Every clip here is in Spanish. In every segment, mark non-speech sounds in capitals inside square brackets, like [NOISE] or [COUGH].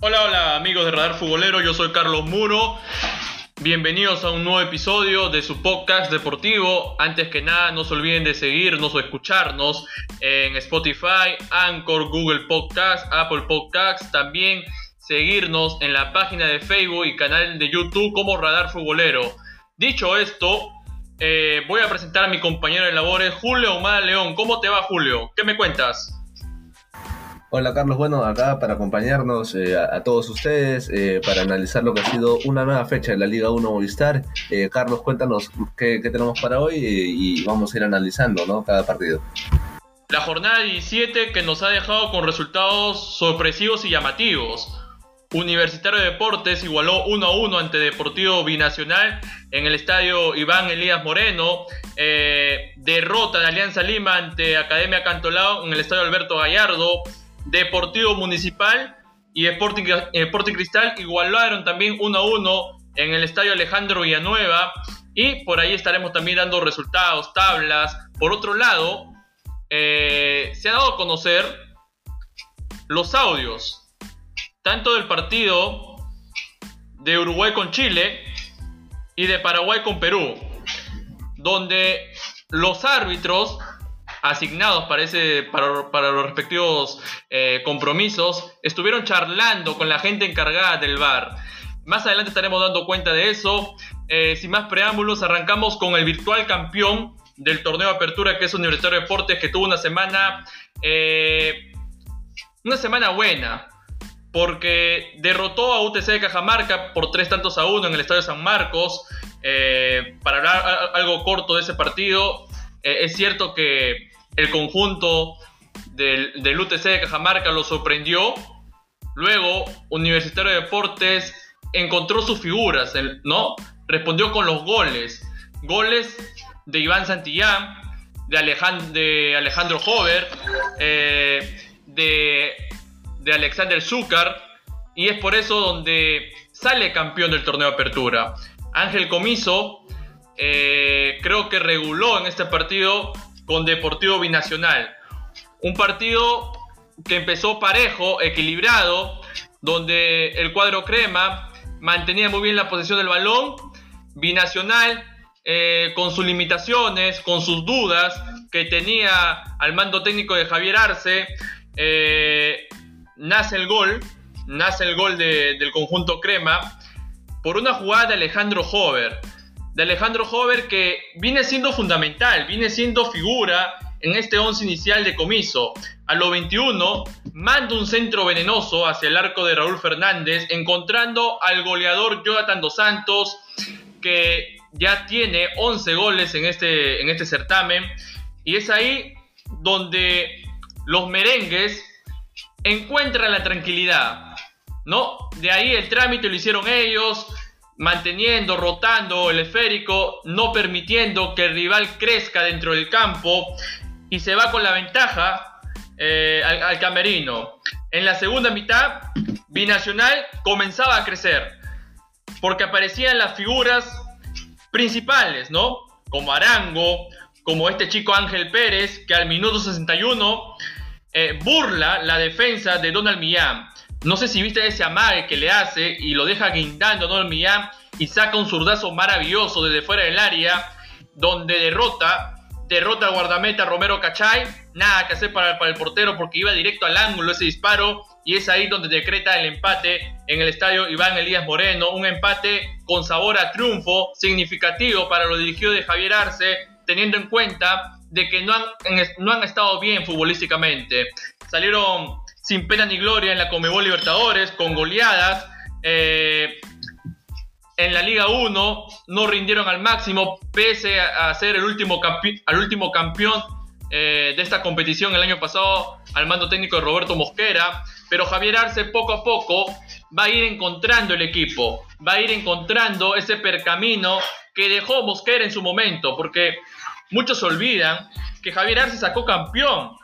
Hola, hola amigos de Radar Futbolero, yo soy Carlos Muro. Bienvenidos a un nuevo episodio de su podcast deportivo. Antes que nada, no se olviden de seguirnos o escucharnos en Spotify, Anchor, Google Podcast, Apple Podcasts. También seguirnos en la página de Facebook y canal de YouTube como Radar Futbolero. Dicho esto, eh, voy a presentar a mi compañero de labores, Julio Omar León. ¿Cómo te va, Julio? ¿Qué me cuentas? Hola Carlos, bueno, acá para acompañarnos eh, a, todos ustedes, eh, para analizar lo que ha sido una nueva fecha de la Liga 1 Movistar. Eh, Carlos, cuéntanos qué, tenemos para hoy y, vamos a ir analizando ¿no? cada partido. La jornada 17 que nos ha dejado con resultados sorpresivos y llamativos. Universitario de Deportes igualó 1 a 1 ante Deportivo Binacional en el estadio Iván Elías Moreno. derrota de Alianza Lima ante Academia Cantolao en el estadio Alberto Gallardo. Deportivo Municipal y Sporting, Sporting Cristal igualaron también 1 a 1 en el estadio Alejandro Villanueva y por ahí estaremos también dando resultados, tablas. Por otro lado, eh, se ha dado a conocer los audios, tanto del partido de Uruguay con Chile y de Paraguay con Perú, donde los árbitros asignados para, para, los respectivos eh, compromisos, estuvieron charlando con la gente encargada del bar. Más adelante estaremos dando cuenta de eso. Eh, sin más preámbulos, arrancamos con el virtual campeón del torneo de apertura que es Universitario de Deportes, que tuvo una semana, eh, una semana buena, porque derrotó a UTC de Cajamarca por tres tantos a uno en el Estadio San Marcos. para hablar algo corto de ese partido, es cierto que el conjunto del, UTC de Cajamarca lo sorprendió. Luego, Universitario de Deportes encontró sus figuras, ¿no? Respondió con los goles. Goles de Iván Santillán, de, Alejandro Hover, eh, de, Alexander Zúcar. Y es por eso donde sale campeón del torneo de apertura. Ángel Comiso eh, creo que reguló en este partido con Deportivo Binacional. Un partido que empezó parejo, equilibrado, donde el cuadro crema mantenía muy bien la posición del balón. Binacional, eh, con sus limitaciones, con sus dudas que tenía al mando técnico de Javier Arce, eh, nace el gol, nace el gol del conjunto crema por una jugada de Alejandro Hover de Alejandro Hover que viene siendo fundamental, viene siendo figura en este 11 inicial de comiso. A lo 21 manda un centro venenoso hacia el arco de Raúl Fernández, encontrando al goleador Jonathan Dos Santos, que ya tiene 11 goles en este, en este certamen. Y es ahí donde los merengues encuentran la tranquilidad. ¿no? De ahí el trámite lo hicieron ellos, manteniendo, rotando el esférico, no permitiendo que el rival crezca dentro del campo y se va con la ventaja eh, al, camerino. En la segunda mitad, Binacional comenzaba a crecer porque aparecían las figuras principales, ¿no? Como Arango, como este chico Ángel Pérez, que al minuto 61 eh, burla la defensa de Donald Millán. No sé si viste ese amague que le hace y lo deja guindando el Millán y saca un zurdazo maravilloso desde fuera del área donde derrota, derrota al guardameta Romero Cachay. Nada que hacer para, para el portero porque iba directo al ángulo ese disparo y es ahí donde decreta el empate en el estadio Iván Elías Moreno. Un empate con sabor a triunfo, significativo para lo dirigido de Javier Arce, teniendo en cuenta de que no han, no han estado bien futbolísticamente. Salieron sin pena ni gloria en la Comebol Libertadores, con goleadas. Eh, en la Liga 1 no rindieron al máximo, pese a, ser el último, al último campeón eh, de esta competición el año pasado al mando técnico de Roberto Mosquera. Pero Javier Arce poco a poco va a ir encontrando el equipo, va a ir encontrando ese percamino que dejó Mosquera en su momento, porque muchos olvidan que Javier Arce sacó campeón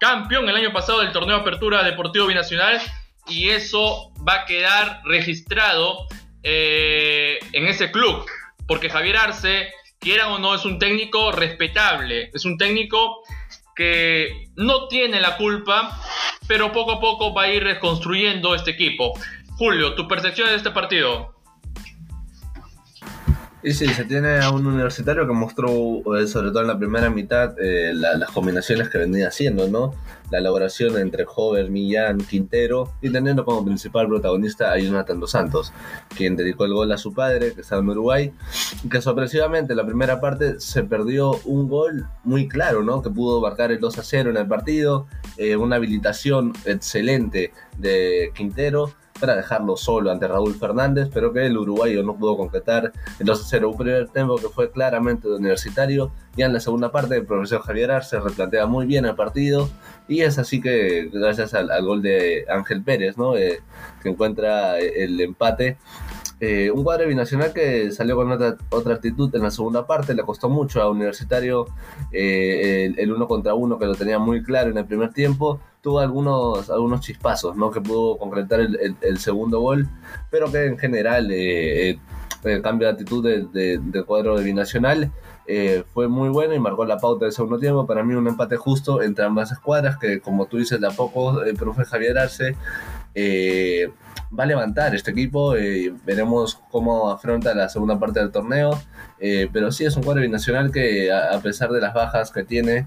campeón el año pasado del torneo Apertura Deportivo Binacional y eso va a quedar registrado eh, en ese club, porque Javier Arce, quiera o no, es un técnico respetable, es un técnico que no tiene la culpa, pero poco a poco va a ir reconstruyendo este equipo. Julio, tu percepción de este partido. Y sí, se tiene a un universitario que mostró, eh, sobre todo en la primera mitad, eh, las combinaciones que venía haciendo, ¿no? La elaboración entre Hover, Millán, Quintero, y teniendo como principal protagonista a Jonathan Dos Santos, quien dedicó el gol a su padre, que estaba en Uruguay, y que sorpresivamente en la primera parte se perdió un gol muy claro, ¿no? Que pudo marcar el 2 a 0 en el partido, eh, una habilitación excelente de Quintero para dejarlo solo ante Raúl Fernández, pero que el uruguayo no pudo concretar el 2-0. Un primer tiempo que fue claramente universitario. Ya en la segunda parte, el profesor Javier Arce replantea muy bien el partido. Y es así que, gracias al, gol de Ángel Pérez, ¿no? Eh, que encuentra el empate. Eh, un cuadro binacional que salió con otra, otra, actitud en la segunda parte, le costó mucho a Universitario eh, el, uno contra uno que lo tenía muy claro en el primer tiempo, tuvo algunos, algunos chispazos, ¿no? Que pudo concretar el, segundo gol, pero que en general eh, el cambio de actitud del cuadro de Binacional fue muy bueno y marcó la pauta del segundo tiempo. Para mí un empate justo entre ambas escuadras, que como tú dices de a poco el profe Javier Arce va a levantar este equipo. Eh, veremos cómo afronta la segunda parte del torneo. Eh, pero sí es un cuadro binacional que, a, pesar de las bajas que tiene,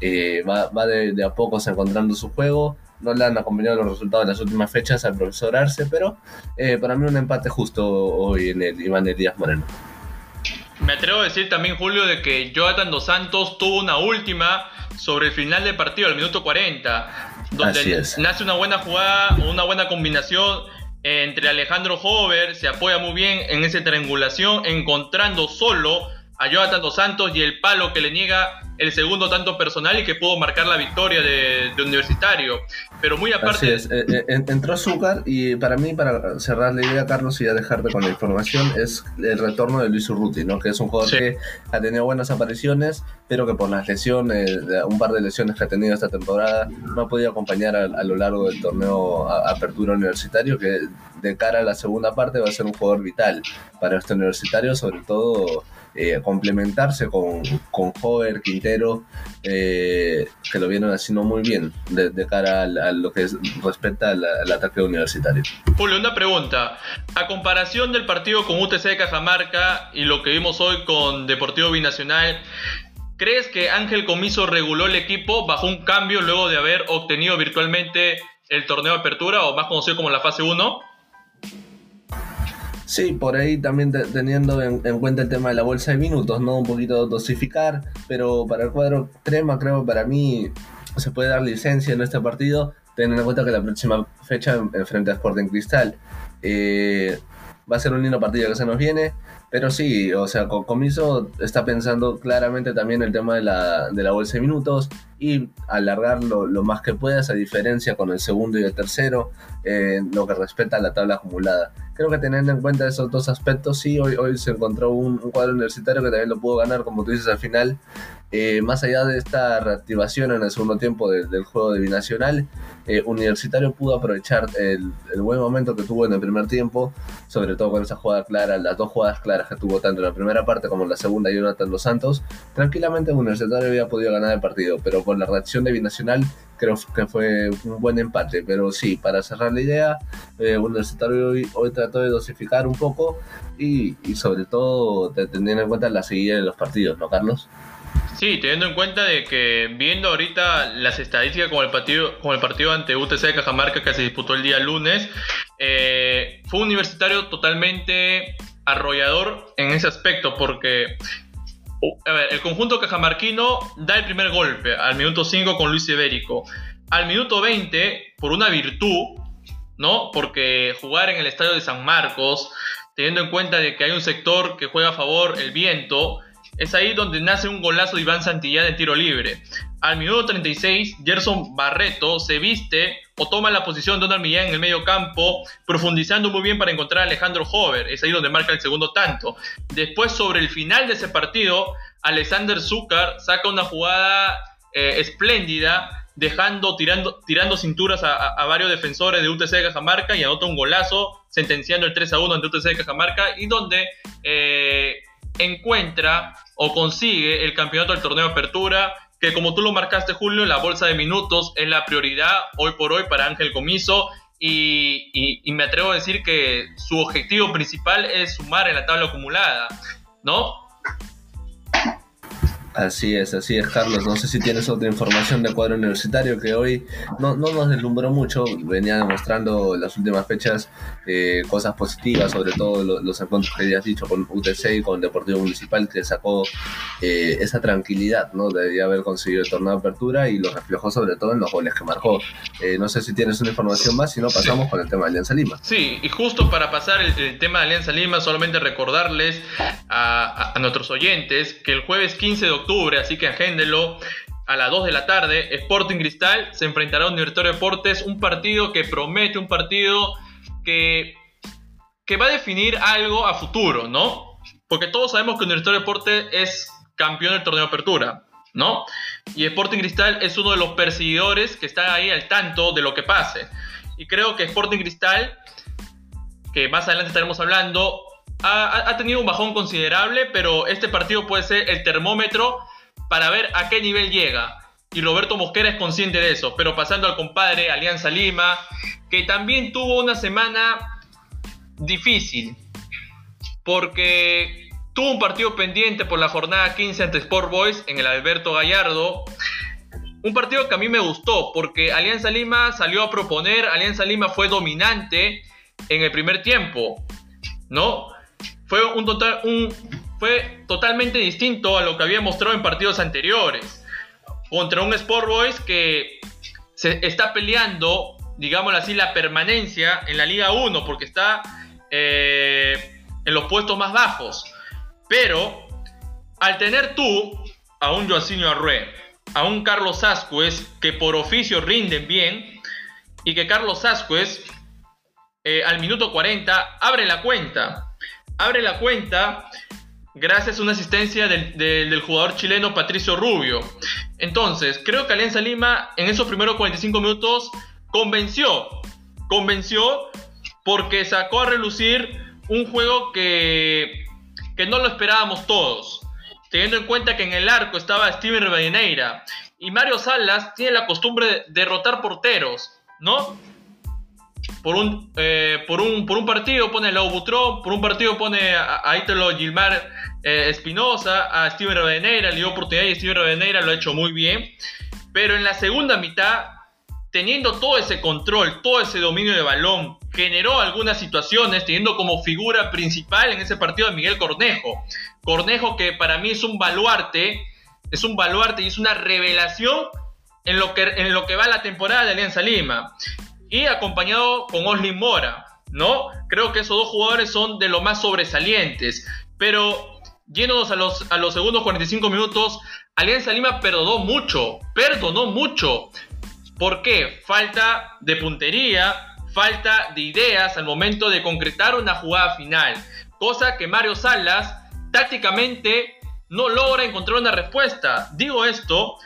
eh, va, de, a pocos encontrando su juego. No le han acompañado los resultados de las últimas fechas al profesor Arce, pero para mí un empate justo hoy en el Iván Elías Moreno. Me atrevo a decir también, Julio, de que Jonathan Dos Santos tuvo una última sobre el final del partido, al minuto 40, donde nace una buena jugada, una buena combinación entre Alejandro Hover, se apoya muy bien en esa triangulación, encontrando solo a Jonathan Dos Santos y el palo que le niega el segundo tanto personal y que pudo marcar la victoria de, Universitario. Pero muy aparte. Así es, eh, eh, entró Azúcar y para mí, para cerrar la idea, Carlos, y ya dejarte con la información, es el retorno de Luis Urruti, ¿no? que es un jugador que ha tenido buenas apariciones, pero que por las lesiones, un par de lesiones que ha tenido esta temporada, no ha podido acompañar a, lo largo del torneo Apertura Universitario, que de cara a la segunda parte va a ser un jugador vital para este universitario, sobre todo eh, complementarse con, con Hover, Quintero, eh, que lo vienen haciendo muy bien de, cara a, lo que respecta al, ataque universitario. Julio, una pregunta. A comparación del partido con UTC de Cajamarca y lo que vimos hoy con Deportivo Binacional, ¿crees que Ángel Comiso reguló el equipo bajo un cambio luego de haber obtenido virtualmente el torneo de apertura o más conocido como la fase 1? Sí, por ahí también teniendo en, cuenta el tema de la bolsa de minutos, ¿no? Un poquito dosificar, pero para el cuadro crema, creo para mí se puede dar licencia en este partido, teniendo en cuenta que la próxima fecha enfrente a Sporting Cristal eh, va a ser un lindo partido que se nos viene. Pero sí, o sea, Comiso está pensando claramente también el tema de la, de la bolsa de minutos y alargarlo lo más que puedas, a diferencia con el segundo y el tercero, en lo que respecta a la tabla acumulada. Creo que teniendo en cuenta esos dos aspectos, sí, hoy, hoy se encontró un, un cuadro universitario que también lo pudo ganar, como tú dices al final, eh, más allá de esta reactivación en el segundo tiempo del juego de Binacional, eh, Universitario pudo aprovechar el, buen momento que tuvo en el primer tiempo, sobre todo con esa jugada clara, las dos jugadas claras que tuvo tanto en la primera parte como en la segunda Jonathan Los Santos. Tranquilamente Universitario había podido ganar el partido, pero con la reacción de Binacional creo que fue un buen empate. Pero sí, para cerrar la idea, eh, Universitario hoy, hoy, trató de dosificar un poco y, sobre todo teniendo en cuenta la seguida de los partidos, ¿no, Carlos? Sí, teniendo en cuenta de que viendo ahorita las estadísticas con el partido, con el partido ante UTC de Cajamarca que se disputó el día lunes, eh, fue un universitario totalmente arrollador en ese aspecto porque a ver, el conjunto cajamarquino da el primer golpe al minuto 5 con Luis Ibérico. Al minuto 20, por una virtud, ¿no? Porque jugar en el estadio de San Marcos, teniendo en cuenta de que hay un sector que juega a favor, el viento, es ahí donde nace un golazo de Iván Santillán de tiro libre. Al minuto 36, Gerson Barreto se viste o toma la posición de Donald Millán en el medio campo, profundizando muy bien para encontrar a Alejandro Hover. Es ahí donde marca el segundo tanto. Después, sobre el final de ese partido, Alexander Zúcar saca una jugada eh, espléndida, dejando, tirando, tirando cinturas a, varios defensores de UTC de Cajamarca y anota un golazo, sentenciando el 3 a 1 ante UTC de Cajamarca y donde eh, encuentra o consigue el campeonato del torneo apertura, que como tú lo marcaste Julio, la bolsa de minutos es la prioridad hoy por hoy para Ángel Comiso y, me atrevo a decir que su objetivo principal es sumar en la tabla acumulada, ¿no? Así es, así es, Carlos. No sé si tienes otra información de cuadro universitario que hoy no, no nos deslumbró mucho. Venía demostrando las últimas fechas eh, cosas positivas, sobre todo los encuentros que ya has dicho con UTC y con Deportivo Municipal, que sacó eh, esa tranquilidad ¿no? de haber conseguido el torneo de apertura y lo reflejó sobre todo en los goles que marcó. Eh, no sé si tienes una información más, si no pasamos con el tema de Alianza Lima. Sí, y justo para pasar el, tema de Alianza Lima, solamente recordarles a, a nuestros oyentes que el jueves 15 de octubre así que agéndelo. A las 2 de la tarde, Sporting Cristal se enfrentará a Universitario Deportes, un partido que promete, un partido que, que va a definir algo a futuro, ¿no? Porque todos sabemos que Universitario Deportes es campeón del torneo de apertura, ¿no? Y Sporting Cristal es uno de los perseguidores que está ahí al tanto de lo que pase. Y creo que Sporting Cristal, que más adelante estaremos hablando, ha, tenido un bajón considerable, pero este partido puede ser el termómetro para ver a qué nivel llega. Y Roberto Mosquera es consciente de eso. Pero pasando al compadre Alianza Lima, que también tuvo una semana difícil. Porque tuvo un partido pendiente por la jornada 15 ante Sport Boys en el Alberto Gallardo. Un partido que a mí me gustó porque Alianza Lima salió a proponer, Alianza Lima fue dominante en el primer tiempo, ¿no? Fue, un total, un, fue totalmente distinto a lo que había mostrado en partidos anteriores. Contra un Sport Boys que se está peleando, digámoslo así, la permanencia en la Liga 1 porque está eh, en los puestos más bajos. Pero al tener tú a un Joaquinho Arrué, a un Carlos Ascuez que por oficio rinden bien y que Carlos Ascuez eh, al minuto 40 abre la cuenta abre la cuenta gracias a una asistencia del, jugador chileno Patricio Rubio. Entonces, creo que Alianza Lima en esos primeros 45 minutos convenció, convenció porque sacó a relucir un juego que, que no lo esperábamos todos. Teniendo en cuenta que en el arco estaba Steven Rivadeneira y Mario Salas tiene la costumbre de derrotar porteros, ¿no? Por un, eh, por un, por un partido pone a Lau Butrón, por un partido pone a, a Italo Gilmar eh, Espinosa, a Steven Rodeneira, le dio oportunidad y Steven Rodeneira lo ha hecho muy bien. Pero en la segunda mitad, teniendo todo ese control, todo ese dominio de balón, generó algunas situaciones, teniendo como figura principal en ese partido a Miguel Cornejo. Cornejo que para mí es un baluarte, es un baluarte y es una revelación en lo que, en lo que va la temporada de Alianza Lima y acompañado con Oslin Mora, ¿no? Creo que esos dos jugadores son de lo más sobresalientes, pero yéndonos a los, a los segundos 45 minutos, Alianza Lima perdonó mucho, perdonó mucho. ¿Por qué? Falta de puntería, falta de ideas al momento de concretar una jugada final, cosa que Mario Salas tácticamente no logra encontrar una respuesta. Digo esto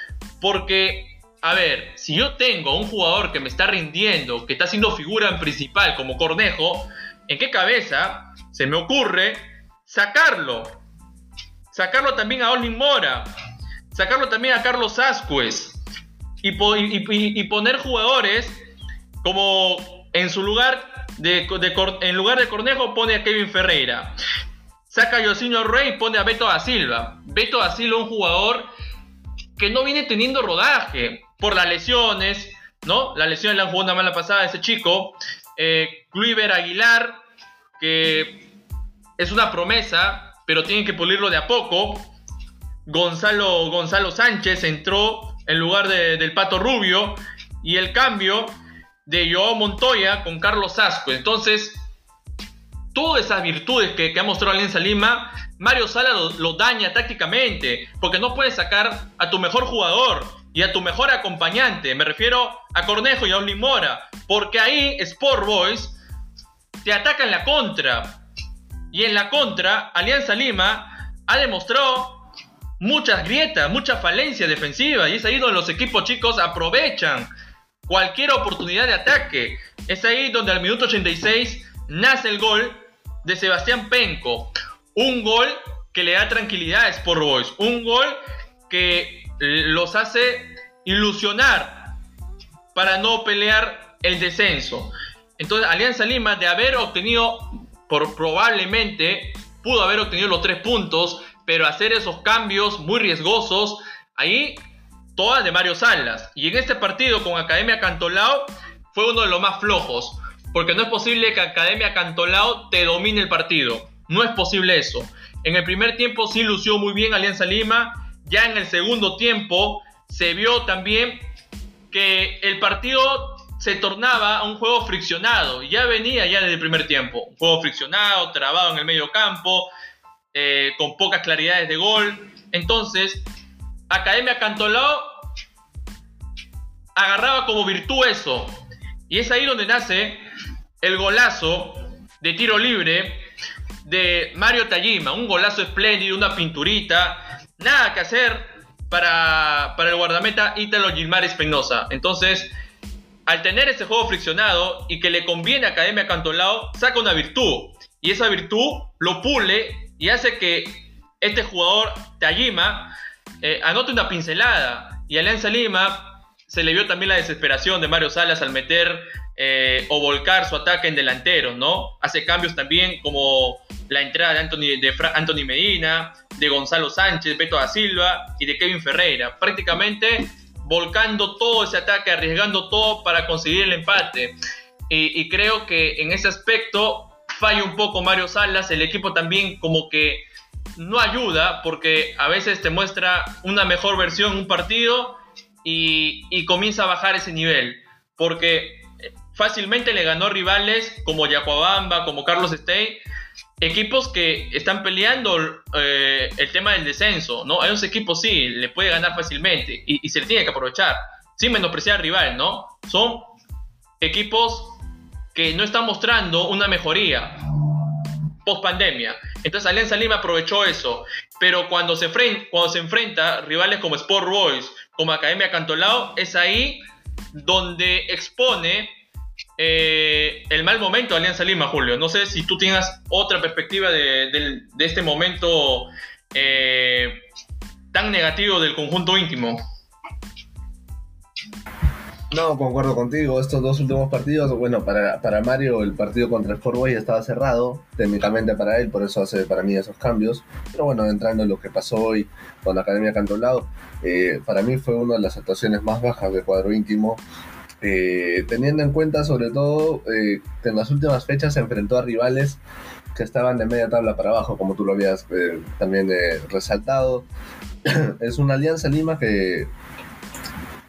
porque a ver, si yo tengo un jugador que me está rindiendo, que está siendo figura en principal como Cornejo, ¿en qué cabeza se me ocurre sacarlo? Sacarlo también a Olin Mora, sacarlo también a Carlos Ascuez y, poner jugadores como en su lugar de, en lugar de Cornejo pone a Kevin Ferreira. Saca a Yosinho Rey y pone a Beto da Silva. Beto da Silva, un jugador que no viene teniendo rodaje por las lesiones, ¿no? La lesión le han jugado una mala pasada a ese chico. Eh, Aguilar, que es una promesa, pero tienen que pulirlo de a poco. Gonzalo, Gonzalo Sánchez entró en lugar del Pato Rubio. Y el cambio de Joao Montoya con Carlos Asco. Entonces, todas esas virtudes que, ha mostrado Alianza Lima, Mario Sala lo, lo, daña tácticamente, porque no puedes sacar a tu mejor jugador y a tu mejor acompañante. Me refiero a Cornejo y a Oli Mora. Porque ahí Sport Boys te ataca en la contra. Y en la contra, Alianza Lima ha demostrado muchas grietas, mucha falencia defensiva. Y es ahí donde los equipos chicos aprovechan cualquier oportunidad de ataque. Es ahí donde al minuto 86 nace el gol de Sebastián Penco. Un gol que le da tranquilidad a Sport Boys. Un gol que los hace ilusionar para no pelear el descenso. Entonces, Alianza Lima, de haber obtenido, por probablemente, pudo haber obtenido los tres puntos, pero hacer esos cambios muy riesgosos, ahí todas de Mario Salas. Y en este partido con Academia Cantolao fue uno de los más flojos, porque no es posible que Academia Cantolao te domine el partido. No es posible eso. En el primer tiempo sí lució muy bien Alianza Lima. Ya en el segundo tiempo se vio también que el partido se tornaba un juego friccionado. Ya venía ya desde el primer tiempo. Un juego friccionado, trabado en el medio campo, eh, con pocas claridades de gol. Entonces, Academia Cantolao agarraba como virtud eso. Y es ahí donde nace el golazo de tiro libre de Mario Tajima. Un golazo espléndido, una pinturita. Nada que hacer para, para el guardameta Ítalo Gilmar Espinosa. Entonces, al tener ese juego friccionado y que le conviene a Academia Cantolao, saca una virtud. Y esa virtud lo pule y hace que este jugador Tajima eh, anote una pincelada. Y Alianza Lima se le vio también la desesperación de Mario Salas al meter eh, o volcar su ataque en delanteros, ¿no? Hace cambios también como la entrada de Anthony, de Anthony Medina, de Gonzalo Sánchez, Beto da Silva y de Kevin Ferreira. Prácticamente volcando todo ese ataque, arriesgando todo para conseguir el empate. Y, creo que en ese aspecto falla un poco Mario Salas, el equipo también como que no ayuda porque a veces te muestra una mejor versión un partido y, y comienza a bajar ese nivel. Porque fácilmente le ganó rivales como Yacuabamba, como Carlos Stey, equipos que están peleando eh, el tema del descenso, ¿no? Hay unos equipos sí, le puede ganar fácilmente y, se le tiene que aprovechar, sin menospreciar al rival, ¿no? Son equipos que no están mostrando una mejoría post pandemia. Entonces Alianza Lima aprovechó eso, pero cuando se, cuando se enfrenta rivales como Sport Boys, como Academia Cantolao, es ahí donde expone eh, el mal momento de Alianza Lima, Julio. No sé si tú tengas otra perspectiva de, este momento eh, tan negativo del conjunto íntimo. No, concuerdo contigo. Estos dos últimos partidos, bueno, para, para Mario el partido contra Boys estaba cerrado, técnicamente para él, por eso hace para mí esos cambios. Pero bueno, entrando en lo que pasó hoy con la Academia Cantolao, eh, para mí fue una de las actuaciones más bajas del cuadro íntimo. Eh, teniendo en cuenta sobre todo eh, que en las últimas fechas se enfrentó a rivales que estaban de media tabla para abajo, como tú lo habías eh, también resaltado. [CLEARS THROAT] es una alianza Lima que,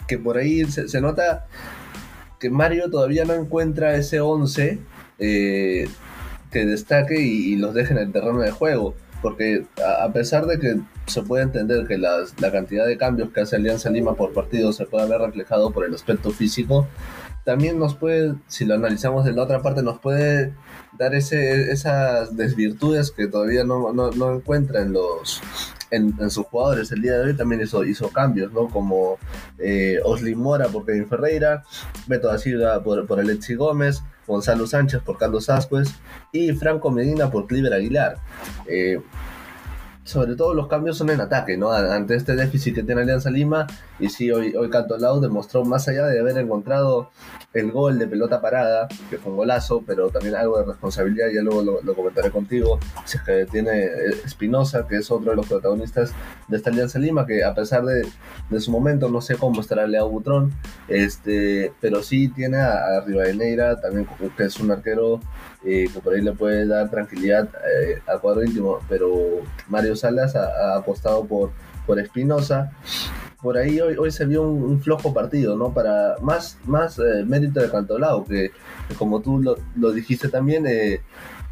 que por ahí se, nota que Mario todavía no encuentra ese 11 que destaque y, y los deje en el terreno de juego porque a pesar de que se puede entender que la cantidad de cambios que hace Alianza Lima por partido se puede haber reflejado por el aspecto físico, también nos puede, si lo analizamos de la otra parte, nos puede dar ese, esas desvirtudes que todavía no, no, encuentra en, los, en, sus jugadores. El día de hoy también hizo, cambios, ¿no? Como eh, Osli Mora por Kevin Ferreira, Beto da Silva por, por Alexi Gómez, Gonzalo Sánchez por Carlos Ascuez y Franco Medina por Cliver Aguilar. Eh, sobre todo los cambios son en ataque, ¿no? Ante este déficit que tiene Alianza Lima, y sí, hoy, hoy Cantolao demostró, más allá de haber encontrado el gol de pelota parada, que fue un golazo, pero también algo de responsabilidad, ya luego lo, comentaré contigo, que tiene eh, Espinosa, que es otro de los protagonistas de esta Alianza Lima, que a pesar de, de su momento, no sé cómo estará Leo Butrón, este, pero sí tiene a, a Rivadeneira, también que es un arquero eh, que por ahí le puede dar tranquilidad eh, al cuadro íntimo, pero Mario Salas ha, apostado por, por Espinosa. Por ahí hoy, hoy se vio un, flojo partido, ¿no? Para más, más eh, mérito de Cantolao, que, como tú lo, lo dijiste también, eh,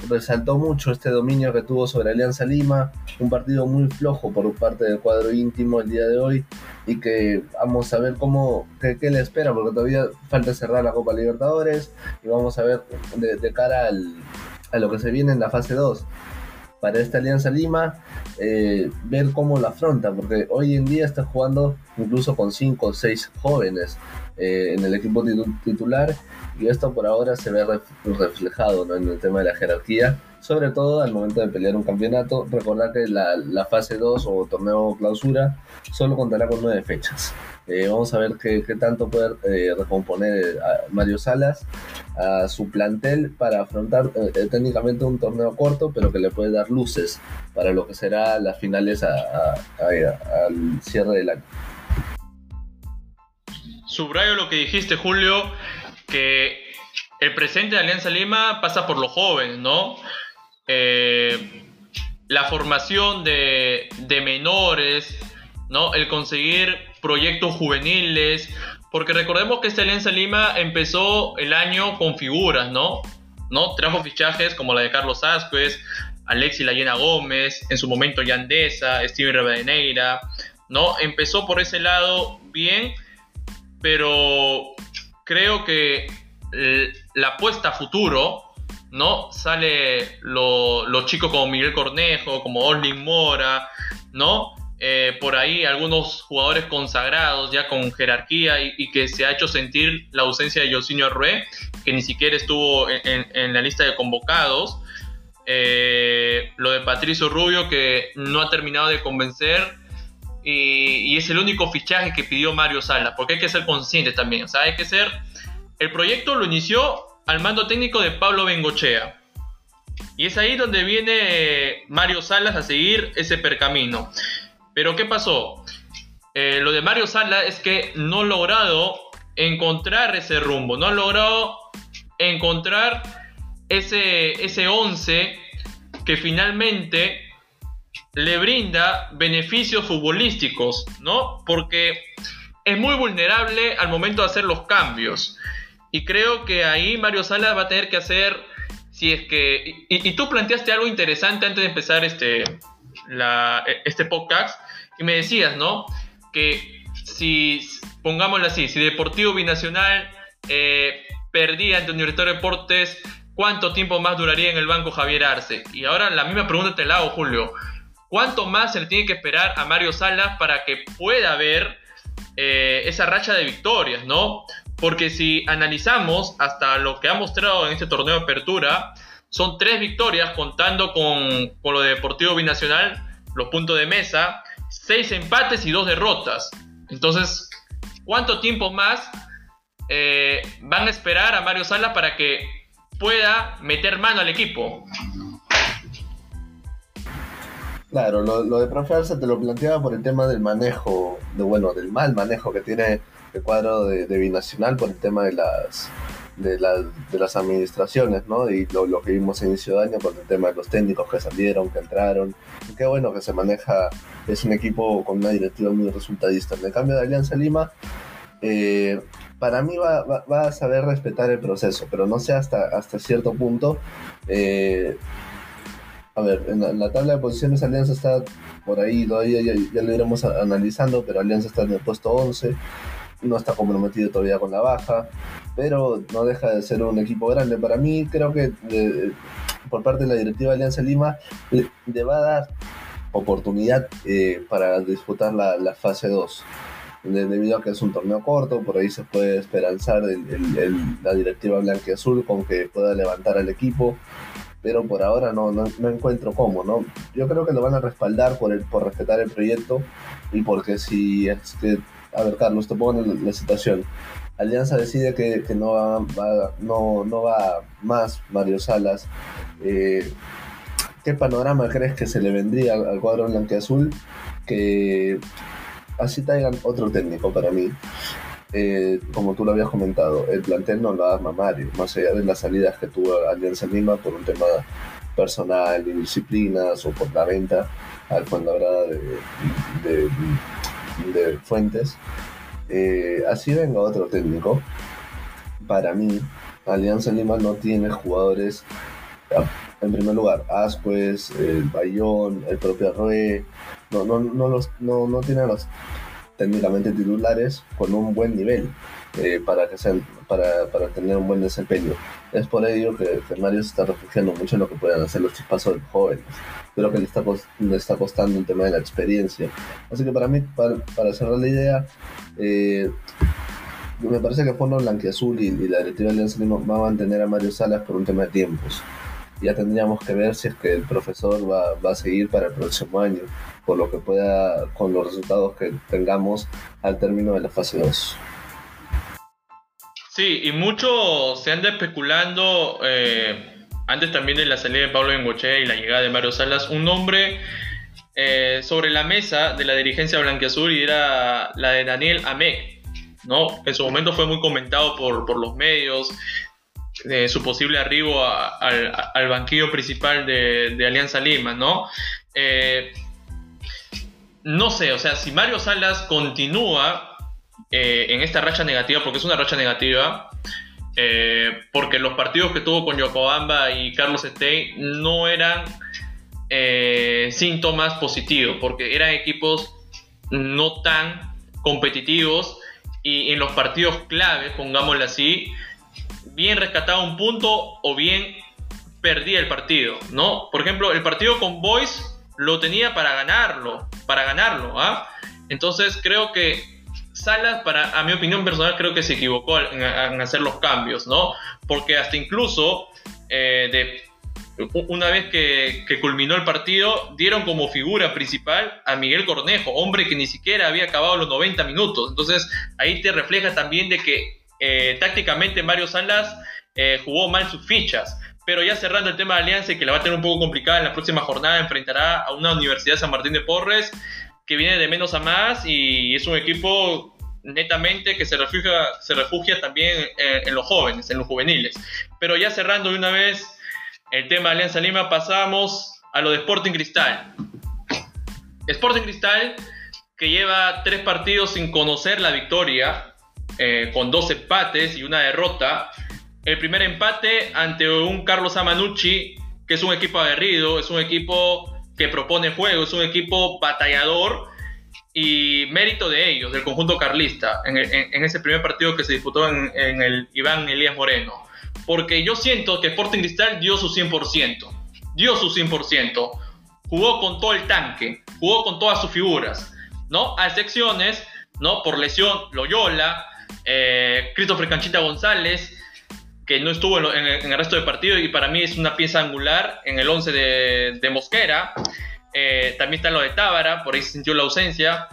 resaltó mucho este dominio que tuvo sobre Alianza Lima, un partido muy flojo por parte del cuadro íntimo el día de hoy y que vamos a ver cómo, qué, le espera, porque todavía falta cerrar la Copa Libertadores y vamos a ver de, cara a lo que se viene en la fase 2 para esta Alianza Lima, eh, ver cómo la afronta, porque hoy en día está jugando incluso con 5 o 6 jóvenes eh, en el equipo titular y esto por ahora se ve reflejado en el tema de la jerarquía sobre todo al momento de pelear un campeonato. Recordar que la, la fase 2 o torneo clausura solo contará con nueve fechas. Eh, vamos a ver qué, qué tanto puede eh, recomponer a Mario Salas a su plantel para afrontar eh, técnicamente un torneo corto, pero que le puede dar luces para lo que será las finales a, al cierre del año. Subrayo lo que dijiste, Julio, que el presente de Alianza Lima pasa por los jóvenes, ¿no? Eh, la formación de, menores, ¿no? El conseguir proyectos juveniles, porque recordemos que esta Alianza Lima empezó el año con figuras, ¿no? ¿No? Trajo fichajes como la de Carlos Asquez, Alexis Layena Gómez, en su momento Yandesa, Steven Rebadeneira, ¿no? Empezó por ese lado bien, pero creo que la apuesta a futuro, ¿no? Sale los lo chicos como Miguel Cornejo, como Oslin Mora, ¿no? Eh, por ahí algunos jugadores consagrados ya con jerarquía y, que se ha hecho sentir la ausencia de Josinho Arrué, que ni siquiera estuvo en, la lista de convocados. Eh, lo de Patricio Rubio que no ha terminado de convencer y, es el único fichaje que pidió Mario Sala, porque hay que ser consciente también, o sea, hay que ser... El proyecto lo inició al mando técnico de Pablo Bengochea. Y es ahí donde viene Mario Salas a seguir ese percamino. Pero ¿qué pasó? Eh, lo de Mario Salas es que no ha logrado encontrar ese rumbo, no ha logrado encontrar ese, ese 11 que finalmente le brinda beneficios futbolísticos, ¿no? Porque es muy vulnerable al momento de hacer los cambios. Y creo que ahí Mario Salas va a tener que hacer, si es que... Y, tú planteaste algo interesante antes de empezar este, la, este podcast, y me decías, ¿no? Que si, pongámoslo así, si Deportivo Binacional eh, perdía ante Universitario de Deportes, ¿cuánto tiempo más duraría en el banco Javier Arce? Y ahora la misma pregunta te la hago, Julio. ¿Cuánto más se le tiene que esperar a Mario Salas para que pueda ver eh, esa racha de victorias, ¿no? Porque si analizamos hasta lo que ha mostrado en este torneo de apertura, son tres victorias contando con, con lo de Deportivo Binacional, los puntos de mesa, seis empates y dos derrotas. Entonces, ¿cuánto tiempo más eh, van a esperar a Mario Sala para que pueda meter mano al equipo? Claro, lo, de profe te lo planteaba por el tema del manejo, de bueno, del mal manejo que tiene el cuadro de, Binacional por el tema de las de, la, de las administraciones, ¿no? Y lo, que vimos a inicio de año por el tema de los técnicos que salieron, que entraron. Qué bueno que se maneja, es un equipo con una directiva muy resultadista. En el cambio de Alianza Lima, eh, para mí va, a saber respetar el proceso, pero no sé hasta, hasta cierto punto. Eh, a ver, en la, en la, tabla de posiciones Alianza está por ahí, todavía ya, ya, lo iremos analizando, pero Alianza está en el puesto 11 no está comprometido todavía con la baja, pero no deja de ser un equipo grande. Para mí, creo que eh, por parte de la directiva Alianza Lima le, va a dar oportunidad eh, para disputar la, fase 2. De, debido a que es un torneo corto, por ahí se puede esperanzar el, el, el, la directiva blanquiazul con que pueda levantar al equipo, pero por ahora no, no, encuentro cómo, ¿no? Yo creo que lo van a respaldar por, por respetar el proyecto y porque si es que a ver, Carlos, te pongo en la situación. Alianza decide que, que no, va, no, no va más Mario Salas. Eh, ¿Qué panorama crees que se le vendría al, cuadro blanqueazul? Que así traigan otro técnico para mí. Eh, como tú lo habías comentado, el plantel no lo arma Mario, más allá de las salidas que tuvo Alianza Lima por un tema personal, de disciplinas o por la venta al Fuenlabrada de, de, de Fuentes. Eh, así venga otro técnico. Para mí, Alianza Lima no tiene jugadores. En primer lugar, Ascuez, el Bayón, el propio Arroe, no, no, no, los, no, no tiene los técnicamente titulares con un buen nivel eh, para, que sean, para, para, tener un buen desempeño. Es por ello que, que Mario se está refugiando mucho en lo que puedan hacer los chispazos de los jóvenes. Creo que le está, le está costando el tema de la experiencia. Así que para mí, para, para cerrar la idea, eh, me parece que Fondo Blanquiazul y, y la directiva de Alianza Lima va a mantener a Mario Salas por un tema de tiempos. ya tendríamos que ver si es que el profesor va, va a seguir para el próximo año, por lo que pueda, con los resultados que tengamos al término de la fase 2. Sí, y mucho se anda especulando, eh, antes también de la salida de Pablo Bengochea y la llegada de Mario Salas, un nombre eh, sobre la mesa de la dirigencia blanquiazul y era la de Daniel Amec, ¿no? En su momento fue muy comentado por, por los medios, de su posible arribo al, banquillo principal de, Alianza Lima, ¿no? Eh, no sé, o sea, si Mario Salas continúa eh, en esta racha negativa, porque es una racha negativa, eh, porque los partidos que tuvo con Yokohama y Carlos Estey no eran eh, síntomas positivos, porque eran equipos no tan competitivos y en los partidos claves, pongámoslo así, bien rescataba un punto o bien perdía el partido, ¿no? Por ejemplo, el partido con Boys lo tenía para ganarlo, para ganarlo, ¿ah? Entonces creo que Salas, para, a mi opinión personal, creo que se equivocó en, hacer los cambios, ¿no? Porque hasta incluso eh, una vez que, culminó el partido, dieron como figura principal a Miguel Cornejo, hombre que ni siquiera había acabado los 90 minutos. Entonces ahí te refleja también de que eh, tácticamente Mario Salas eh, jugó mal sus fichas. Pero ya cerrando el tema de Alianza, que la va a tener un poco complicada en la próxima jornada, enfrentará a una Universidad San Martín de Porres que viene de menos a más y es un equipo netamente que se refugia, se refugia también en, los jóvenes, en los juveniles. Pero ya cerrando de una vez el tema de Alianza Lima, pasamos a lo de Sporting Cristal. Sporting Cristal, que lleva tres partidos sin conocer la victoria, eh, con dos empates y una derrota. El primer empate ante un Carlos Amanucci, que es un equipo aguerrido, es un equipo propone juego, es un equipo batallador y mérito de ellos, del conjunto carlista, en, ese primer partido que se disputó en, el Iván Elías Moreno. Porque yo siento que Sporting Cristal dio su 100%, dio su 100%, jugó con todo el tanque, jugó con todas sus figuras, ¿no? A excepciones, ¿no? Por lesión, Loyola, eh, Christopher Canchita González, que no estuvo en, el resto del partido y para mí es una pieza angular en el 11 de, Mosquera. Eh, también está lo de Tábara, por ahí sintió la ausencia.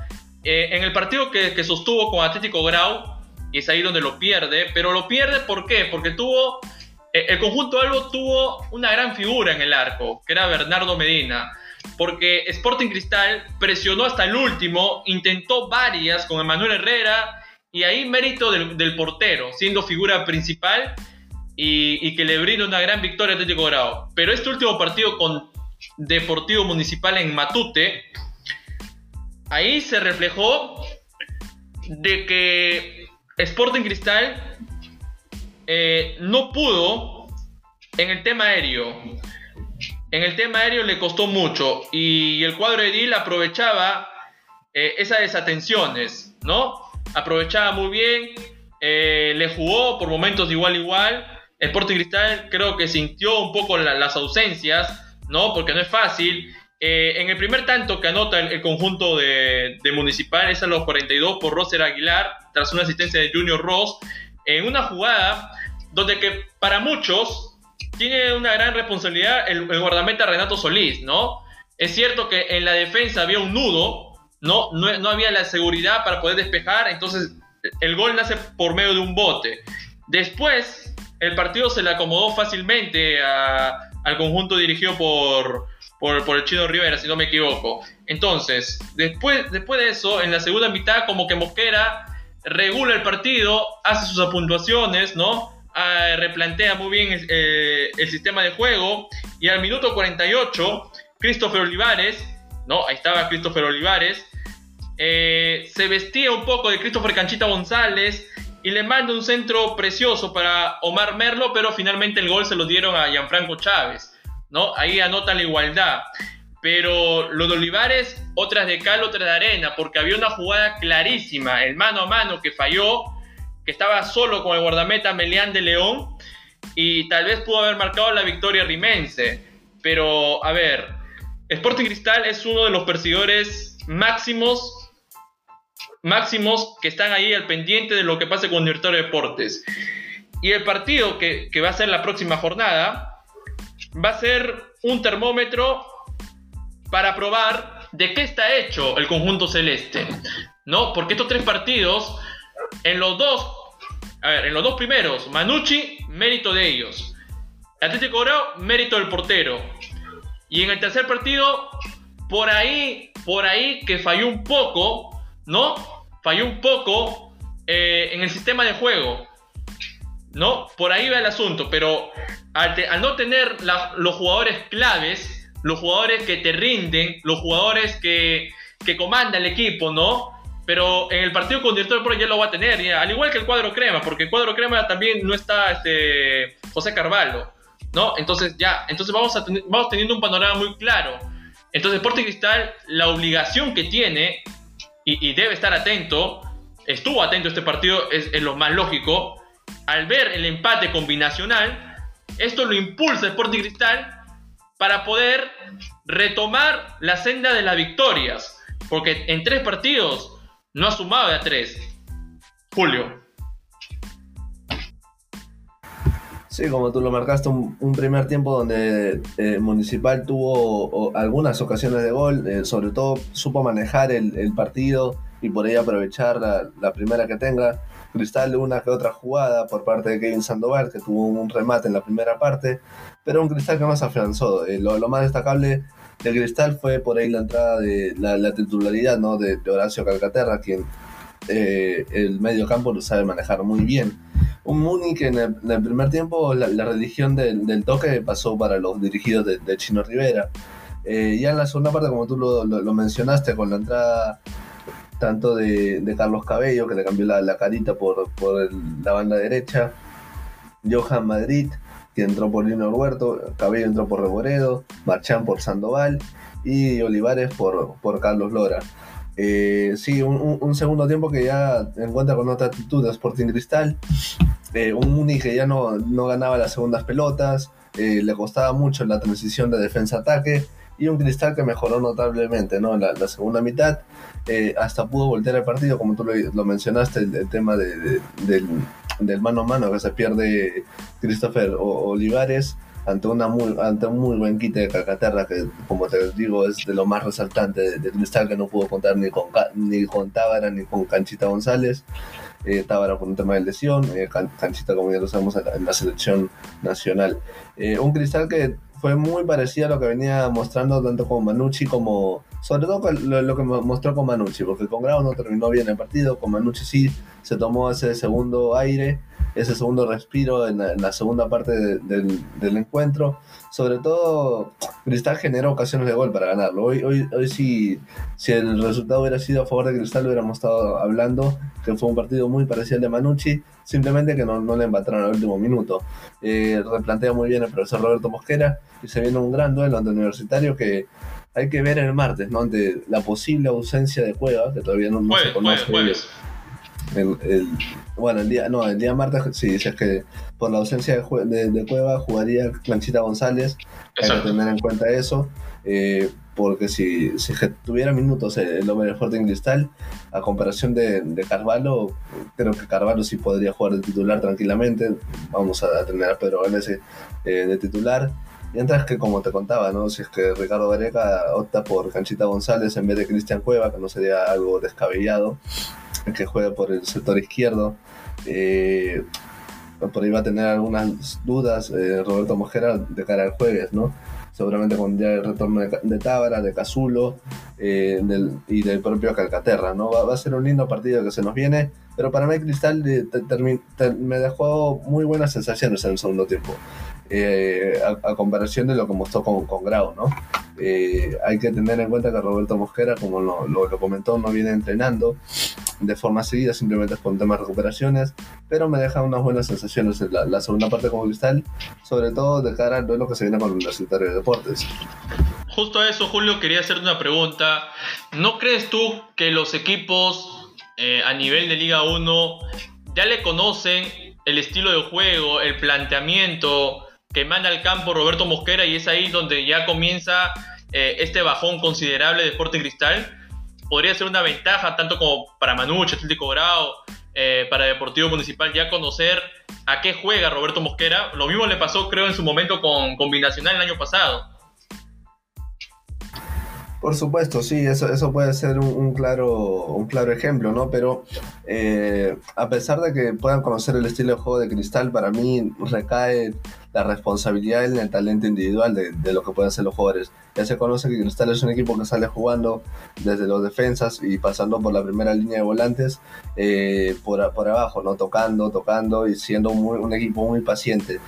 Eh, en el partido que, sostuvo con Atlético Grau, y es ahí donde lo pierde, pero lo pierde ¿por qué? Porque tuvo, eh, el conjunto Albo tuvo una gran figura en el arco, que era Bernardo Medina, porque Sporting Cristal presionó hasta el último, intentó varias con Emanuel Herrera, y ahí mérito del portero, siendo figura principal, y, que le brinda una gran victoria a Atlético Grau. Pero este último partido con Deportivo Municipal en Matute, ahí se reflejó de que Sporting Cristal eh, no pudo en el tema aéreo. En el tema aéreo le costó mucho y el cuadro de Edil aprovechaba eh, esas desatenciones, ¿no? Aprovechaba muy bien, eh, le jugó por momentos de igual igual Sporting Cristal creo que sintió un poco las ausencias, ¿no? Porque no es fácil. Eh, en el primer tanto que anota el, conjunto de, Municipal es a los 42 por Roser Aguilar, tras una asistencia de Junior Ross, en una jugada donde que para muchos tiene una gran responsabilidad el, guardameta Renato Solís, ¿no? Es cierto que en la defensa había un nudo, ¿no? No, no había la seguridad para poder despejar, entonces el gol nace por medio de un bote. Después, el partido se le acomodó fácilmente al conjunto dirigido por, el Chino Rivera, si no me equivoco. Entonces, después, después de eso, en la segunda mitad, como que Mosquera regula el partido, hace sus apuntuaciones, ¿no? Ah, replantea muy bien eh, el sistema de juego. Y al minuto 48, Christopher Olivares, ¿no? Ahí estaba Christopher Olivares. Eh, se vestía un poco de Christopher Canchita González y le manda un centro precioso para Omar Merlo, pero finalmente el gol se lo dieron a Gianfranco Chávez, ¿no? Ahí anota la igualdad. Pero lo de Olivares, otras de cal, otras de arena, porque había una jugada clarísima, el mano a mano que falló, que estaba solo con el guardameta Melián de León, y tal vez pudo haber marcado la victoria rimense. Pero, a ver, Sporting Cristal es uno de los perseguidores máximos máximos que están ahí al pendiente de lo que pase con Universitario de Deportes. Y el partido que, va a ser la próxima jornada va a ser un termómetro para probar de qué está hecho el conjunto celeste, ¿no? Porque estos tres partidos, en los dos, en los dos primeros, Manucci, mérito de ellos. Atlético Grau, mérito del portero. Y en el tercer partido, por ahí, por ahí que falló un poco, ¿no? Falló un poco eh, en el sistema de juego. ¿No? Por ahí va el asunto, pero al, no tener los jugadores claves, los jugadores que te rinden, los jugadores que, que comandan el equipo, ¿no? Pero en el partido con director pro ya lo va a tener, al igual que el cuadro crema, porque el cuadro crema también no está este, José Carvalho, ¿no? Entonces ya, entonces vamos, teniendo un panorama muy claro. Entonces Sporting Cristal, la obligación que tiene, y, debe estar atento, estuvo atento este partido, es, lo más lógico, al ver el empate combinacional, esto lo impulsa Sporting Cristal para poder retomar la senda de las victorias, porque en tres partidos no ha sumado de a tres. Julio. Sí, como tú lo marcaste, un, primer tiempo donde eh, Municipal tuvo algunas ocasiones de gol, eh, sobre todo supo manejar el, partido y por ahí aprovechar la, primera que tenga. Cristal una que otra jugada por parte de Kevin Sandoval, que tuvo un remate en la primera parte, pero un Cristal que más afianzó. Eh, lo, más destacable de Cristal fue por ahí la entrada de la, titularidad ¿no? de, Horacio Calcaterra, quien el medio campo lo sabe manejar muy bien un Muni que en el, primer tiempo la, religión del, toque pasó para los dirigidos de, Chino Rivera. Eh, ya en la segunda parte, como tú lo, mencionaste, con la entrada tanto de, Carlos Cabello, que le cambió la, carita por, la banda derecha, Johan Madrid, que entró por Lino Huerto, Cabello entró por Reboredo, Marchán por Sandoval y Olivares por, por Carlos Lora. Eh, sí, un, segundo tiempo que ya encuentra con otra actitud de Sporting Cristal. Eh, un Muni que ya no, no, ganaba las segundas pelotas, eh, le costaba mucho la transición de defensa-ataque y un Cristal que mejoró notablemente ¿no? la, segunda mitad. hasta pudo voltear el partido, como tú lo, mencionaste, el, tema del, del, mano a mano que se pierde Christopher Olivares ante, una muy, ante un muy buen quite de Cacaterra, que como te digo es de lo más resaltante de, Cristal, que no pudo contar ni con, ni con ni con Canchita González. Eh, Tábara por un tema de lesión, eh, Canchita como ya lo sabemos en la, selección nacional. Eh, un Cristal que fue muy parecido a lo que venía mostrando tanto con Manucci como, sobre todo lo, que mostró con Manucci, porque con Grau no terminó bien el partido, con Manucci sí se tomó ese segundo aire ese segundo respiro en la, segunda parte del, encuentro. Sobre todo, Cristal generó ocasiones de gol para ganarlo. Hoy, hoy, hoy sí, si el resultado hubiera sido a favor de Cristal, hubiéramos estado hablando que fue un partido muy parecido al de Manucci, simplemente que no, no le empataron al último minuto. Eh, replantea muy bien el profesor Roberto Mosquera y se viene un gran duelo ante Universitario que hay que ver el martes, ¿no? Ante la posible ausencia de Cueva, que todavía no, se conoce. El, bueno, el día, no, el día martes, sí, es que por la ausencia de, de, Cueva jugaría Clanchita González. Hay que tener en cuenta eso. Eh, porque si, si, tuviera minutos el hombre de en Cristal, a comparación de, de, Carvalho, creo que Carvalho sí podría jugar de titular tranquilamente. Vamos a tener a Pedro Vélez eh, de titular. Mientras que, como te contaba, ¿no? si es que Ricardo Gareca opta por Canchita González en vez de Cristian Cueva, que no sería algo descabellado, que juega por el sector izquierdo. Eh, por ahí va a tener algunas dudas eh, Roberto Mojera de cara al jueves, ¿no? Seguramente con ya el retorno de, de Tábara, de Cazulo eh, y del propio Calcaterra, ¿no? Va, a ser un lindo partido que se nos viene, pero para mí Cristal me dejó muy buenas sensaciones en el segundo tiempo. Eh, a, comparación de lo que mostró con, con Grau, ¿no? Eh, hay que tener en cuenta que Roberto Mosquera, como lo, lo, comentó, no viene entrenando de forma seguida, simplemente es por temas de recuperaciones, pero me deja unas buenas sensaciones en la, segunda parte como Cristal, sobre todo de cara al duelo que se viene con el Universitario de Deportes. Justo a eso, Julio, quería hacerte una pregunta. ¿No crees tú que los equipos eh, a nivel de Liga 1 ya le conocen el estilo de juego, el planteamiento, que manda al campo Roberto Mosquera y es ahí donde ya comienza eh, este bajón considerable de Sporting Cristal. Podría ser una ventaja tanto como para Manucci, Atlético Grau, eh, para Deportivo Municipal ya conocer a qué juega Roberto Mosquera. Lo mismo le pasó, creo, en su momento con, con Binacional el año pasado. Por supuesto, sí, eso, eso puede ser un, claro, un claro ejemplo, ¿no? Pero eh, a pesar de que puedan conocer el estilo de juego de Cristal, para mí recae la responsabilidad en el talento individual de, lo que pueden hacer los jugadores. Ya se conoce que Cristal es un equipo que sale jugando desde los defensas y pasando por la primera línea de volantes eh, por, abajo, ¿no? Tocando, tocando y siendo un equipo muy paciente.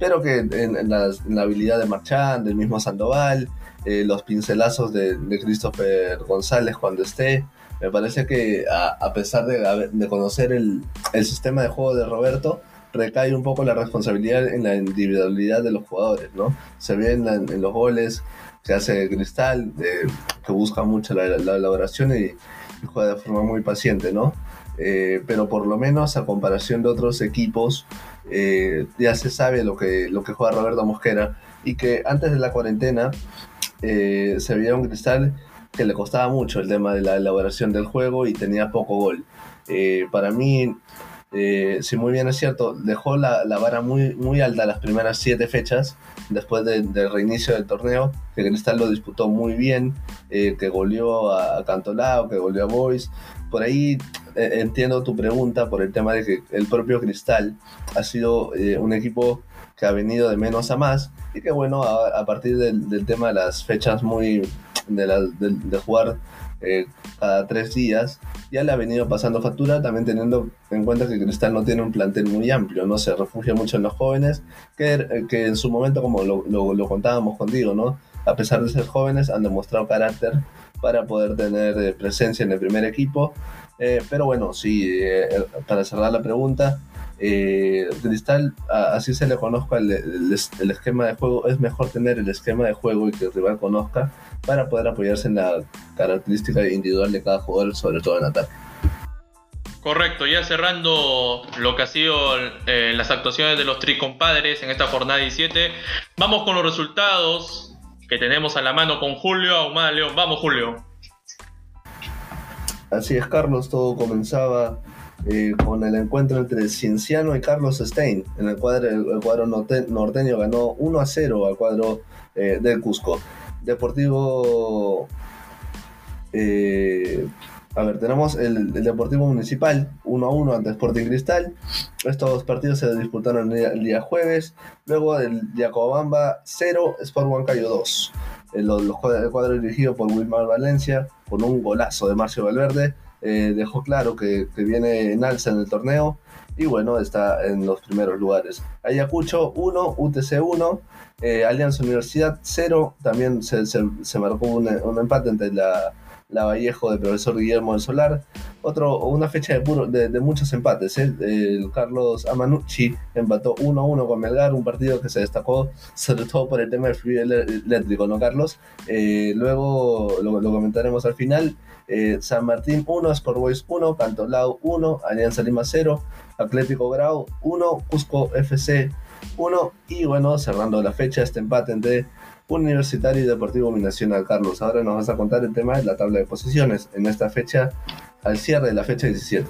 Pero que en, la, habilidad de Marchand, del mismo Sandoval, eh, los pincelazos de, Christopher González cuando esté. Me parece que a, pesar de, conocer el, sistema de juego de Roberto, recae un poco la responsabilidad en la individualidad de los jugadores, ¿no? Se ve en, los goles que hace Cristal, que busca mucho la, elaboración y, juega de forma muy paciente, ¿no? Eh, pero por lo menos a comparación de otros equipos, eh, ya se sabe lo que, lo que juega Roberto Mosquera y que antes de la cuarentena eh, se veía un cristal que le costaba mucho el tema de la elaboración del juego y tenía poco gol. Eh, para mí, eh, si muy bien es cierto, dejó la, vara muy, muy alta las primeras siete fechas después del reinicio del torneo, que Cristal lo disputó muy bien, que goleó a, Cantolao, que goleó a Boys. Por ahí entiendo tu pregunta por el tema de que el propio Cristal ha sido un equipo que ha venido de menos a más y que bueno, a, partir del, tema de las fechas muy de, de, jugar eh, cada tres días, ya le ha venido pasando factura, también teniendo en cuenta que Cristal no tiene un plantel muy amplio, no se refugia mucho en los jóvenes, que, eh, que en su momento, como lo, lo, contábamos contigo, ¿no? a pesar de ser jóvenes, han demostrado carácter para poder tener eh, presencia en el primer equipo. pero bueno, sí, para cerrar la pregunta, eh, Cristal, así se le conozca el, esquema de juego, es mejor tener el esquema de juego y que el rival conozca para poder apoyarse en la característica individual de cada jugador, sobre todo en ataque. Correcto, ya cerrando lo que ha sido eh, las actuaciones de los tricompadres en esta jornada 17, vamos con los resultados que tenemos a la mano con Julio Ahumada León. Vamos, Julio. Así es, Carlos, todo comenzaba eh, con el encuentro entre Cienciano y Carlos Stein. En el cuadro, el, cuadro norteño ganó 1 a 0 al cuadro eh, del Cusco. Deportivo. Eh, a ver, tenemos el, Deportivo Municipal 1 a 1 ante Sporting Cristal. Estos partidos se disputaron el día, jueves. Luego el Yacobamba 0, Sport Huancayo 2. El, cuadro dirigido por Wilmar Valencia con un golazo de Marcio Valverde eh, dejó claro que, viene en alza en el torneo y bueno, está en los primeros lugares. Ayacucho 1, UTC 1, eh, Alianza Universidad 0, también se, marcó un, empate entre la, la, Vallejo de profesor Guillermo del Solar. Otro, una fecha de, puro, de, muchos empates. ¿eh? El Carlos Amanucci empató 1-1 con Melgar, un partido que se destacó sobre todo por el tema del fluido eléctrico, ¿no, Carlos? luego lo, lo comentaremos al final. Eh, San Martín 1, Sport Boys 1, Cantolao 1, Alianza Lima 0, Atlético Grau 1, Cusco FC 1 y bueno, cerrando la fecha este empate entre Universitario y Deportivo Binacional Carlos. Ahora nos vas a contar el tema de la tabla de posiciones en esta fecha, al cierre de la fecha 17.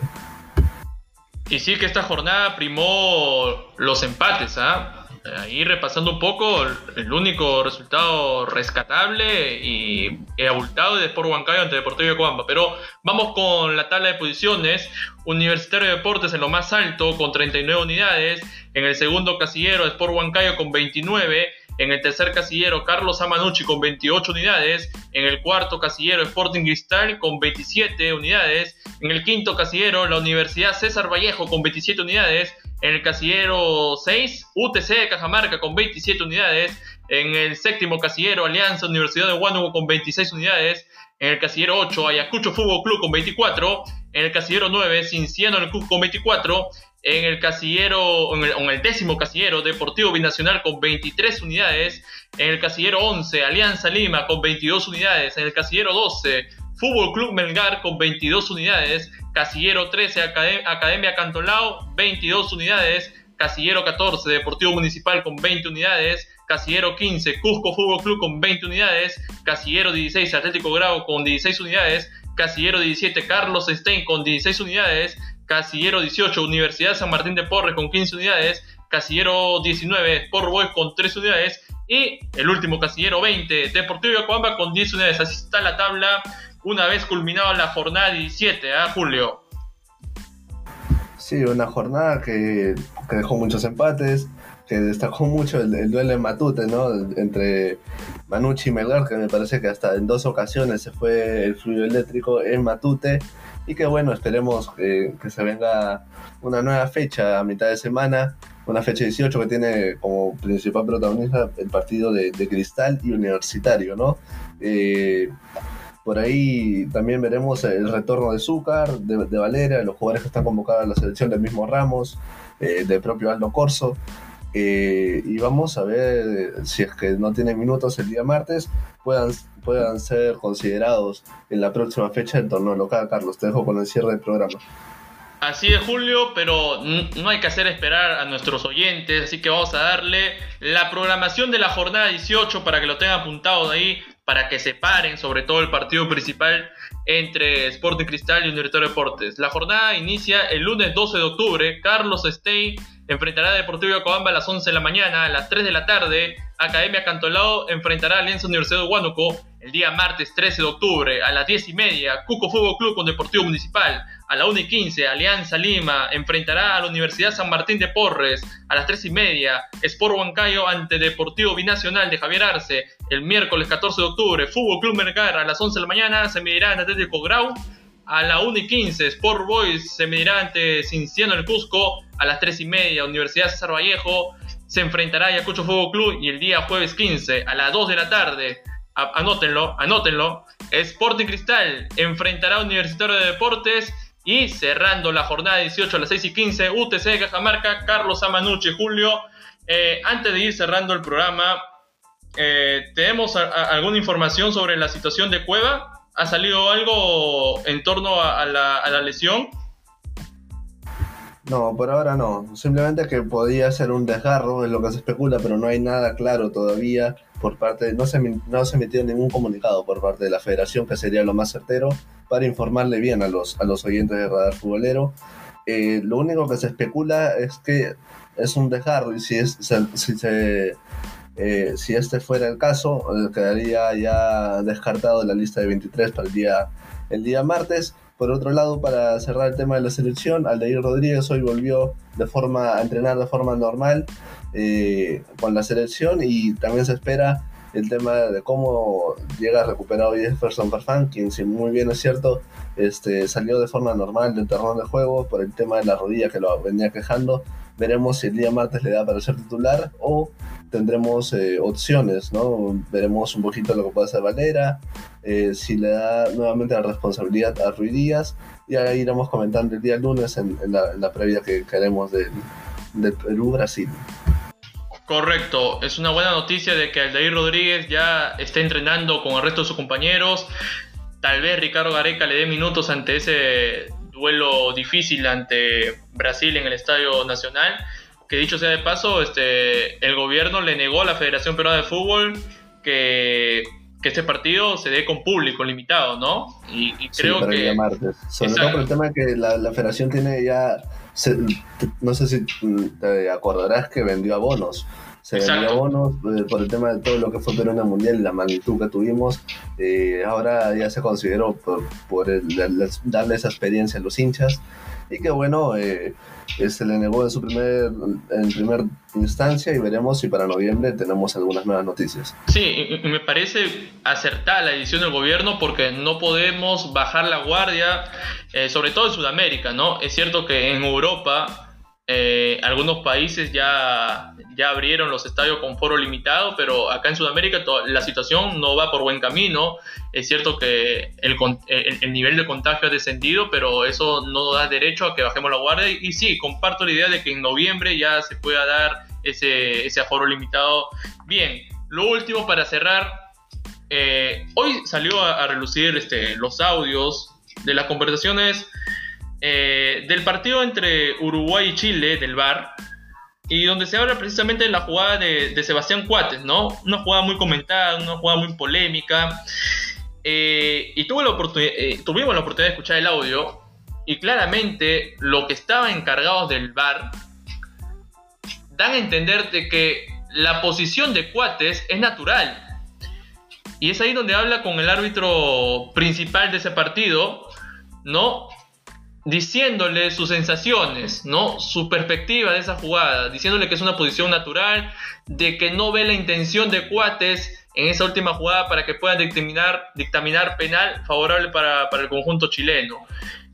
Y sí que esta jornada primó los empates, ¿ah? Ahí repasando un poco, el único resultado rescatable y abultado de Sport Huancayo ante Deportivo de Coamba. Pero vamos con la tabla de posiciones. Universitario de Deportes en lo más alto con 39 unidades. En el segundo casillero Sport Huancayo con 29. En el tercer casillero, Carlos Amanucci con 28 unidades. En el cuarto casillero, Sporting Cristal con 27 unidades. En el quinto casillero, la Universidad César Vallejo con 27 unidades. En el casillero 6, UTC de Cajamarca con 27 unidades. En el séptimo casillero, Alianza Universidad de Huánuco con 26 unidades. En el casillero 8, Ayacucho Fútbol Club con 24. En el casillero 9, Cinciano el Club con 24. En el casillero, en el, en el, décimo casillero, Deportivo Binacional con 23 unidades. En el casillero 11, Alianza Lima con 22 unidades. En el casillero 12, Fútbol Club Melgar con 22 unidades. Casillero 13, Academia Cantolao, 22 unidades. Casillero 14, Deportivo Municipal con 20 unidades. Casillero 15, Cusco Fútbol Club con 20 unidades. Casillero 16, Atlético Grau con 16 unidades. Casillero 17, Carlos Stein con 16 unidades. Casillero 18, Universidad San Martín de Porres con 15 unidades, Casillero 19, Sport Boys con 3 unidades y el último Casillero 20, Deportivo Yacuamba con 10 unidades. Así está la tabla una vez culminada la jornada 17, ¿ah, Julio? Sí, una jornada que, dejó muchos empates, que destacó mucho el, duelo en Matute, ¿no? Entre Manucci y Melgar, que me parece que hasta en dos ocasiones se fue el fluido eléctrico en Matute y que bueno, esperemos que, se venga una nueva fecha a mitad de semana, una fecha 18 que tiene como principal protagonista el partido de, Cristal y Universitario, ¿no? Eh, por ahí también veremos el retorno de Zúcar, de, de Valera, los jugadores que están convocados a la selección del mismo Ramos, eh, del propio Aldo Corso. Eh, y vamos a ver si es que no tienen minutos el día martes, puedan, puedan ser considerados en la próxima fecha del torneo local. Carlos, te dejo con el cierre del programa. Así es, Julio, pero no hay que hacer esperar a nuestros oyentes, así que vamos a darle la programación de la jornada 18 para que lo tengan apuntado de ahí, para que se paren, sobre todo el partido principal entre Sporting Cristal y Universitario Deportes. La jornada inicia el lunes 12 de octubre. Carlos Stey enfrentará a Deportivo Yacobamba a las 11 de la mañana, a las 3 de la tarde. Academia Cantolao enfrentará a Alianza Universidad de Huánuco el día martes 13 de octubre a las 10 y media. Cuco Fútbol Club con Deportivo Municipal. A las 1 y 15, Alianza Lima enfrentará a la Universidad San Martín de Porres. A las 3 y media, Sport Huancayo ante Deportivo Binacional de Javier Arce. El miércoles 14 de octubre, Fútbol Club Mercar a las 11 de la mañana se medirá ante Atlético Grau a la 1 y 15, Sport Boys se medirá ante Cinciano el Cusco. A las 3 y media, Universidad César Vallejo se enfrentará a Ayacucho Fútbol Club. Y el día jueves 15, a las 2 de la tarde, anótenlo, anótenlo, Sporting Cristal enfrentará a Universitario de Deportes. Y cerrando la jornada 18 a las 6 y 15, UTC de Cajamarca, Carlos Amanuche, Julio. Eh, antes de ir cerrando el programa, eh, ¿tenemos alguna información sobre la situación de Cueva? ¿Ha salido algo en torno a, la, lesión? No, por ahora no. Simplemente que podía ser un desgarro, es lo que se especula, pero no hay nada claro todavía por parte, no se, no se emitió ningún comunicado por parte de la federación, que sería lo más certero, para informarle bien a los, a los oyentes de Radar Futbolero. Eh, lo único que se especula es que es un desgarro y si, es, si se eh, si este fuera el caso, eh, quedaría ya descartado de la lista de 23 para el día, el día martes. Por otro lado, para cerrar el tema de la selección, Aldeir Rodríguez hoy volvió de forma, a entrenar de forma normal eh, con la selección y también se espera el tema de cómo llega recuperado Jefferson Farfán, quien si muy bien es cierto, este, salió de forma normal del terreno de juego por el tema de la rodilla que lo venía quejando. Veremos si el día martes le da para ser titular o tendremos eh, opciones, ¿no? Veremos un poquito lo que puede hacer Valera, eh, si le da nuevamente la responsabilidad a Ruiz Díaz, y ahí iremos comentando el día lunes en, la, previa que queremos de, Perú-Brasil. Correcto, es una buena noticia de que Aldair Rodríguez ya está entrenando con el resto de sus compañeros. Tal vez Ricardo Gareca le dé minutos ante ese duelo difícil ante Brasil en el Estadio Nacional que dicho sea de paso, este, el gobierno le negó a la Federación Peruana de Fútbol que, que este partido se dé con público limitado, ¿no? Y, creo que... Sobre todo por el tema que la, la federación tiene ya... no sé si te acordarás que vendió abonos. Se vendió abonos eh, por el tema de todo lo que fue Perú en el Mundial y la magnitud que tuvimos. Eh, ahora ya se consideró por, por darle esa experiencia a los hinchas y que bueno, eh, se le negó en su primer, en primer instancia y veremos si para noviembre tenemos algunas nuevas noticias. Sí, me parece acertada la decisión del gobierno porque no podemos bajar la guardia, eh, sobre todo en Sudamérica, ¿no? Es cierto que en Europa eh, algunos países ya, ya abrieron los estadios con foro limitado, pero acá en Sudamérica la situación no va por buen camino. Es cierto que el, el, nivel de contagio ha descendido, pero eso no da derecho a que bajemos la guardia. Y, sí, comparto la idea de que en noviembre ya se pueda dar ese, ese aforo limitado. Bien, lo último para cerrar. Eh, hoy salió a, a relucir este, los audios de las conversaciones eh, del partido entre Uruguay y Chile, del VAR, y donde se habla precisamente de la jugada de, Sebastián Cuates, ¿no? Una jugada muy comentada, una jugada muy polémica. Eh, y eh, tuvimos la oportunidad de escuchar el audio. y claramente lo que estaban encargados del VAR dan a entender de que la posición de Cuates es natural. Y es ahí donde habla con el árbitro principal de ese partido, ¿no? Diciéndole sus sensaciones, ¿no? Su perspectiva de esa jugada, diciéndole que es una posición natural, de que no ve la intención de Cuates en esa última jugada para que puedan dictaminar, dictaminar penal favorable para, el conjunto chileno.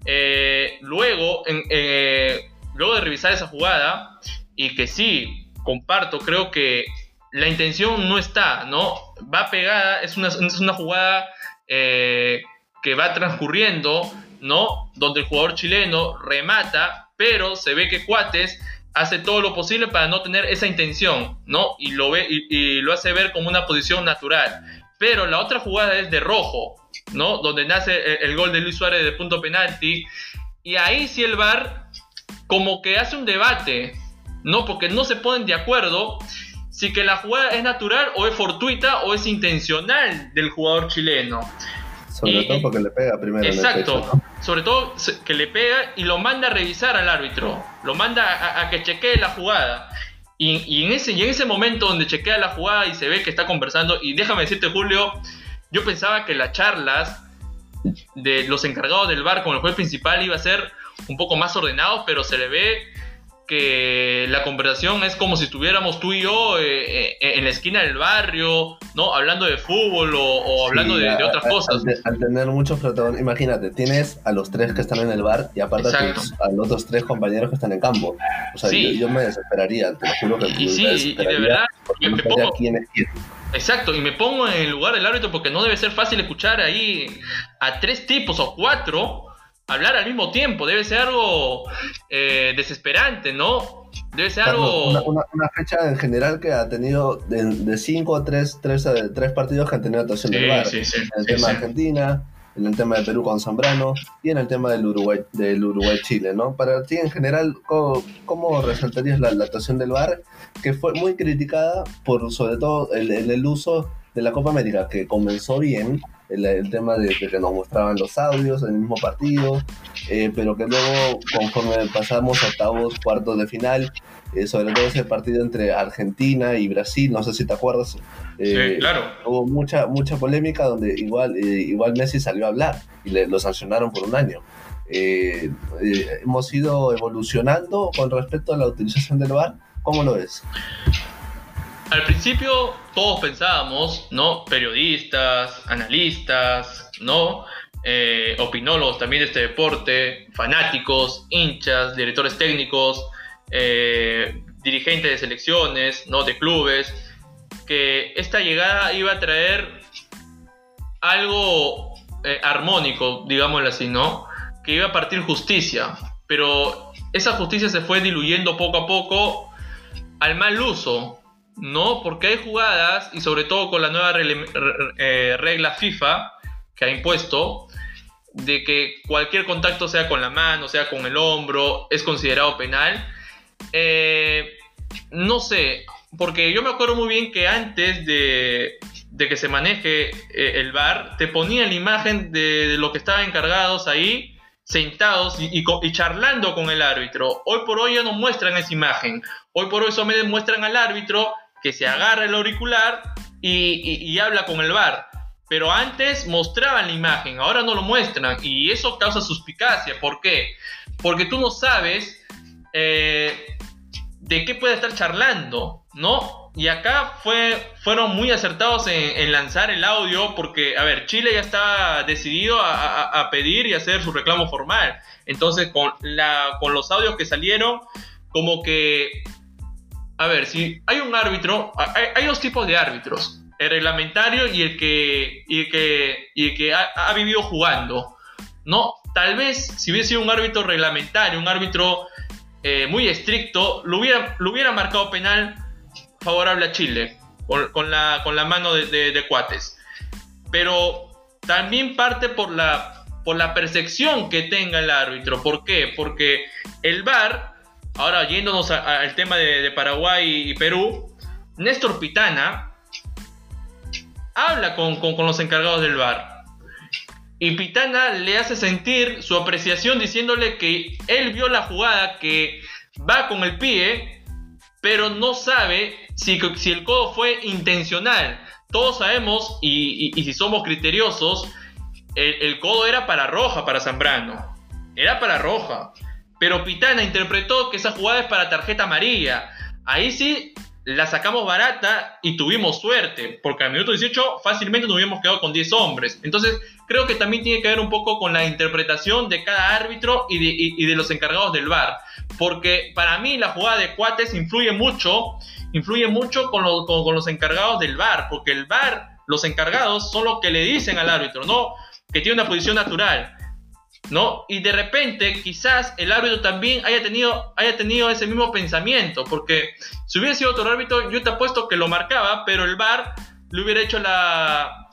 Eh, luego, eh, luego de revisar esa jugada, y que sí, comparto, creo que la intención no está, ¿no? Va pegada, es una, es una jugada eh, que va transcurriendo, ¿no? Donde el jugador chileno remata, pero se ve que Cuates hace todo lo posible para no tener esa intención, ¿no? Y lo, ve, y, lo hace ver como una posición natural. Pero la otra jugada es de rojo, ¿no? Donde nace el, gol de Luis Suárez de punto penalti. Y ahí sí el VAR como que hace un debate, ¿no? Porque no se ponen de acuerdo si que la jugada es natural o es fortuita o es intencional del jugador chileno. Sobre todo porque le pega primero. Exacto. Sobre todo que le pega y lo manda a revisar al árbitro. Lo manda a, que chequee la jugada. Y, en ese, y en ese momento donde chequea la jugada y se ve que está conversando, y déjame decirte, Julio, yo pensaba que las charlas de los encargados del bar con el juez principal iba a ser un poco más ordenado, pero se le ve que la conversación es como si estuviéramos tú y yo eh, eh, en la esquina del barrio, ¿no? Hablando de fútbol o, hablando de, otras cosas. Al, tener muchos protagonistas, imagínate, tienes a los tres que están en el bar y aparte a, los otros tres compañeros que están en campo. O sea, yo, me desesperaría, te lo juro que y, sí, y de verdad, me pongo... Exacto, y me pongo en el lugar del árbitro porque no debe ser fácil escuchar ahí a tres tipos o cuatro hablar al mismo tiempo. Debe ser algo eh, desesperante, ¿no? Debe ser algo... Una, fecha en general que ha tenido de 5 a 3, partidos que han tenido actuación del VAR. en el tema de Argentina, en el tema de Perú con Zambrano y en el tema del Uruguay del Uruguay-Chile, ¿no? Para ti en general, ¿cómo, resaltarías la, actuación del VAR? Que fue muy criticada por sobre todo el, el uso de la Copa América, que comenzó bien, el, tema de, que nos mostraban los audios en el mismo partido, eh, pero que luego, conforme pasamos a octavos, cuartos de final, eh, sobre todo ese partido entre Argentina y Brasil, no sé si te acuerdas, eh, claro. hubo mucha, mucha polémica donde igual, igual Messi salió a hablar y le, lo sancionaron por un año. hemos ido evolucionando con respecto a la utilización del VAR. ¿Cómo lo ves? Al principio todos pensábamos, ¿no? Periodistas, analistas, ¿no? Eh, opinólogos también de este deporte, fanáticos, hinchas, directores técnicos, eh, dirigentes de selecciones, ¿no? De clubes, que esta llegada iba a traer algo eh, armónico, digámoslo así, ¿no? Que iba a partir justicia, pero esa justicia se fue diluyendo poco a poco al mal uso no, porque hay jugadas, y sobre todo con la nueva eh, regla FIFA que ha impuesto, de que cualquier contacto, sea con la mano, sea con el hombro, es considerado penal. Eh, no sé, porque yo me acuerdo muy bien que antes de, que se maneje eh, el VAR, te ponían la imagen de, lo que estaban encargados ahí, sentados y, y, charlando con el árbitro. Hoy por hoy ya no muestran esa imagen. Hoy por hoy solamente muestran al árbitro que se agarra el auricular y, habla con el bar. Pero antes mostraban la imagen, ahora no lo muestran y eso causa suspicacia. ¿Por qué? Porque tú no sabes eh, de qué puede estar charlando, ¿no? Y acá fue, fueron muy acertados en, lanzar el audio porque, a ver, Chile ya está decidido a, pedir y hacer su reclamo formal. Entonces, con, la, con los audios que salieron, como que a ver, si hay un árbitro, hay, dos tipos de árbitros, el reglamentario y el que, y que, y que ha, vivido jugando. ¿no? Tal vez si hubiese sido un árbitro reglamentario, un árbitro eh, muy estricto, lo hubiera, lo hubiera marcado penal favorable a Chile, con, la, con la mano de, de, Cuates. Pero también parte por la, por la percepción que tenga el árbitro. ¿Por qué? Porque el VAR Ahora, yéndonos al tema de, Paraguay y Perú, Néstor Pitana habla con, los encargados del bar. y Pitana le hace sentir su apreciación diciéndole que él vio la jugada que va con el pie, pero no sabe si, si el codo fue intencional. Todos sabemos, y, si somos criteriosos, el, el, codo era para roja para Zambrano. Era para roja. Pero Pitana interpretó que esa jugada es para tarjeta amarilla. Ahí sí la sacamos barata y tuvimos suerte, porque al minuto 18 fácilmente nos hubiéramos quedado con 10 hombres. Entonces, creo que también tiene que ver un poco con la interpretación de cada árbitro y de, los encargados del VAR. Porque para mí la jugada de Cuates influye mucho, influye mucho con, los encargados del VAR, porque el VAR, los encargados son los que le dicen al árbitro, ¿no? Que tiene una posición natural. ¿No? Y de repente quizás el árbitro también haya tenido, haya tenido ese mismo pensamiento, porque si hubiera sido otro árbitro, yo te apuesto que lo marcaba, pero el VAR le hubiera hecho la...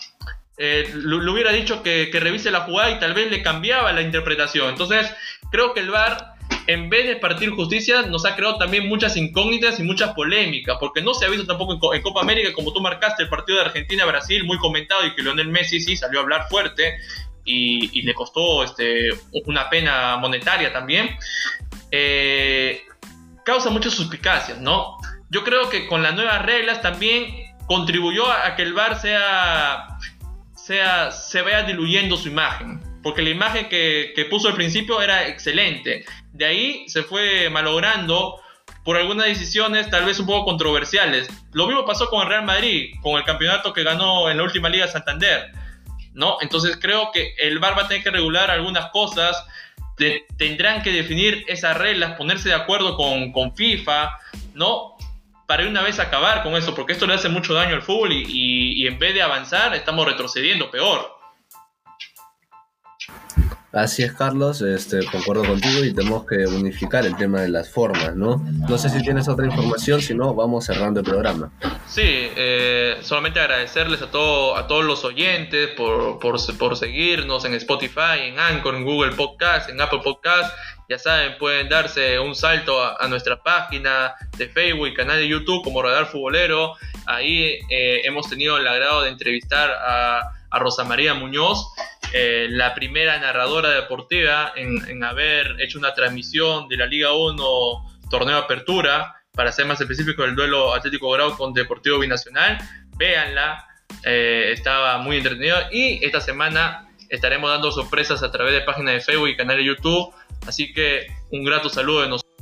Eh, le, hubiera dicho que, revise la jugada y tal vez le cambiaba la interpretación. Entonces, creo que el VAR, en vez de partir justicia, nos ha creado también muchas incógnitas y muchas polémicas, porque no se ha visto tampoco en, en Copa América, como tú marcaste, el partido de Argentina-Brasil, muy comentado y que Lionel Messi sí salió a hablar fuerte y, le costó este, una pena monetaria también, eh, causa muchas suspicacias, ¿no? Yo creo que con las nuevas reglas también contribuyó a, que el VAR sea, sea, se vaya diluyendo su imagen, porque la imagen que, que puso al principio era excelente. De ahí se fue malogrando por algunas decisiones tal vez un poco controversiales. Lo mismo pasó con el Real Madrid, con el campeonato que ganó en la última Liga Santander ¿no? Entonces creo que el VAR va a tener que regular algunas cosas, tendrán que definir esas reglas, ponerse de acuerdo con, FIFA, ¿no? Para una vez acabar con eso, porque esto le hace mucho daño al fútbol y en vez de avanzar estamos retrocediendo peor. Así es, Carlos, este, concuerdo contigo y tenemos que unificar el tema de las formas, ¿no? No sé si tienes otra información, si no, vamos cerrando el programa. Sí, eh, solamente agradecerles a, todo, a todos los oyentes por, por, por, seguirnos en Spotify, en Anchor, en Google Podcast, en Apple Podcast. Ya saben, pueden darse un salto a, nuestra página de Facebook canal de YouTube como Radar Futbolero. Ahí eh, hemos tenido el agrado de entrevistar a, a Rosa María Muñoz eh, la primera narradora deportiva en, haber hecho una transmisión de la Liga 1 torneo apertura, para ser más específico del duelo Atlético Grau con Deportivo Binacional. Véanla, eh, estaba muy entretenido y esta semana estaremos dando sorpresas a través de páginas de Facebook y canal de YouTube. Así que un grato saludo de nosotros.